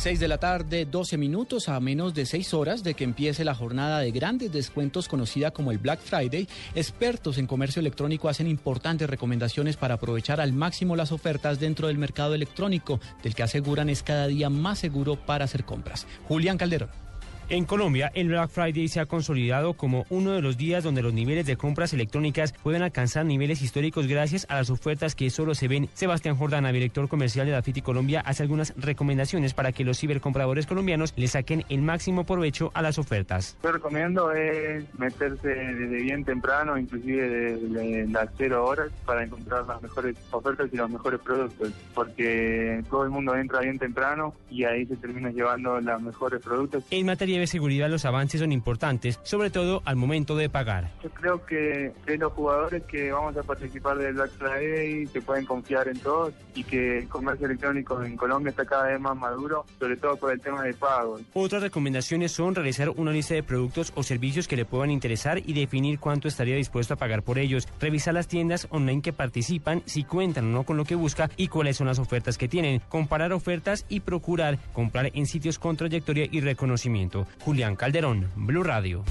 6 de la tarde, 12 minutos a menos de 6 horas de que empiece la jornada de grandes descuentos conocida como el Black Friday, expertos en comercio electrónico hacen importantes recomendaciones para aprovechar al máximo las ofertas dentro del mercado electrónico, del que aseguran es cada día más seguro para hacer compras. Julián Calderón. En Colombia, el Black Friday se ha consolidado como uno de los días donde los niveles de compras electrónicas pueden alcanzar niveles históricos gracias a las ofertas que solo se ven. Sebastián Jordana, director comercial de Dafiti Colombia, hace algunas recomendaciones para que los cibercompradores colombianos le saquen el máximo provecho a las ofertas. Yo recomiendo es meterse desde bien temprano, inclusive desde las cero horas, para encontrar las mejores ofertas y los mejores productos, porque todo el mundo entra bien temprano y ahí se termina llevando los mejores productos. En materia de seguridad los avances son importantes, sobre todo al momento de pagar. Yo creo que, los jugadores que vamos a participar del Black Friday se pueden confiar en todos y que el comercio electrónico en Colombia está cada vez más maduro, sobre todo por el tema de pagos. Otras recomendaciones son realizar una lista de productos o servicios que le puedan interesar y definir cuánto estaría dispuesto a pagar por ellos. Revisar las tiendas online que participan, si cuentan o no con lo que busca y cuáles son las ofertas que tienen. Comparar ofertas y procurar comprar en sitios con trayectoria y reconocimiento. Julián Calderón, Blue Radio.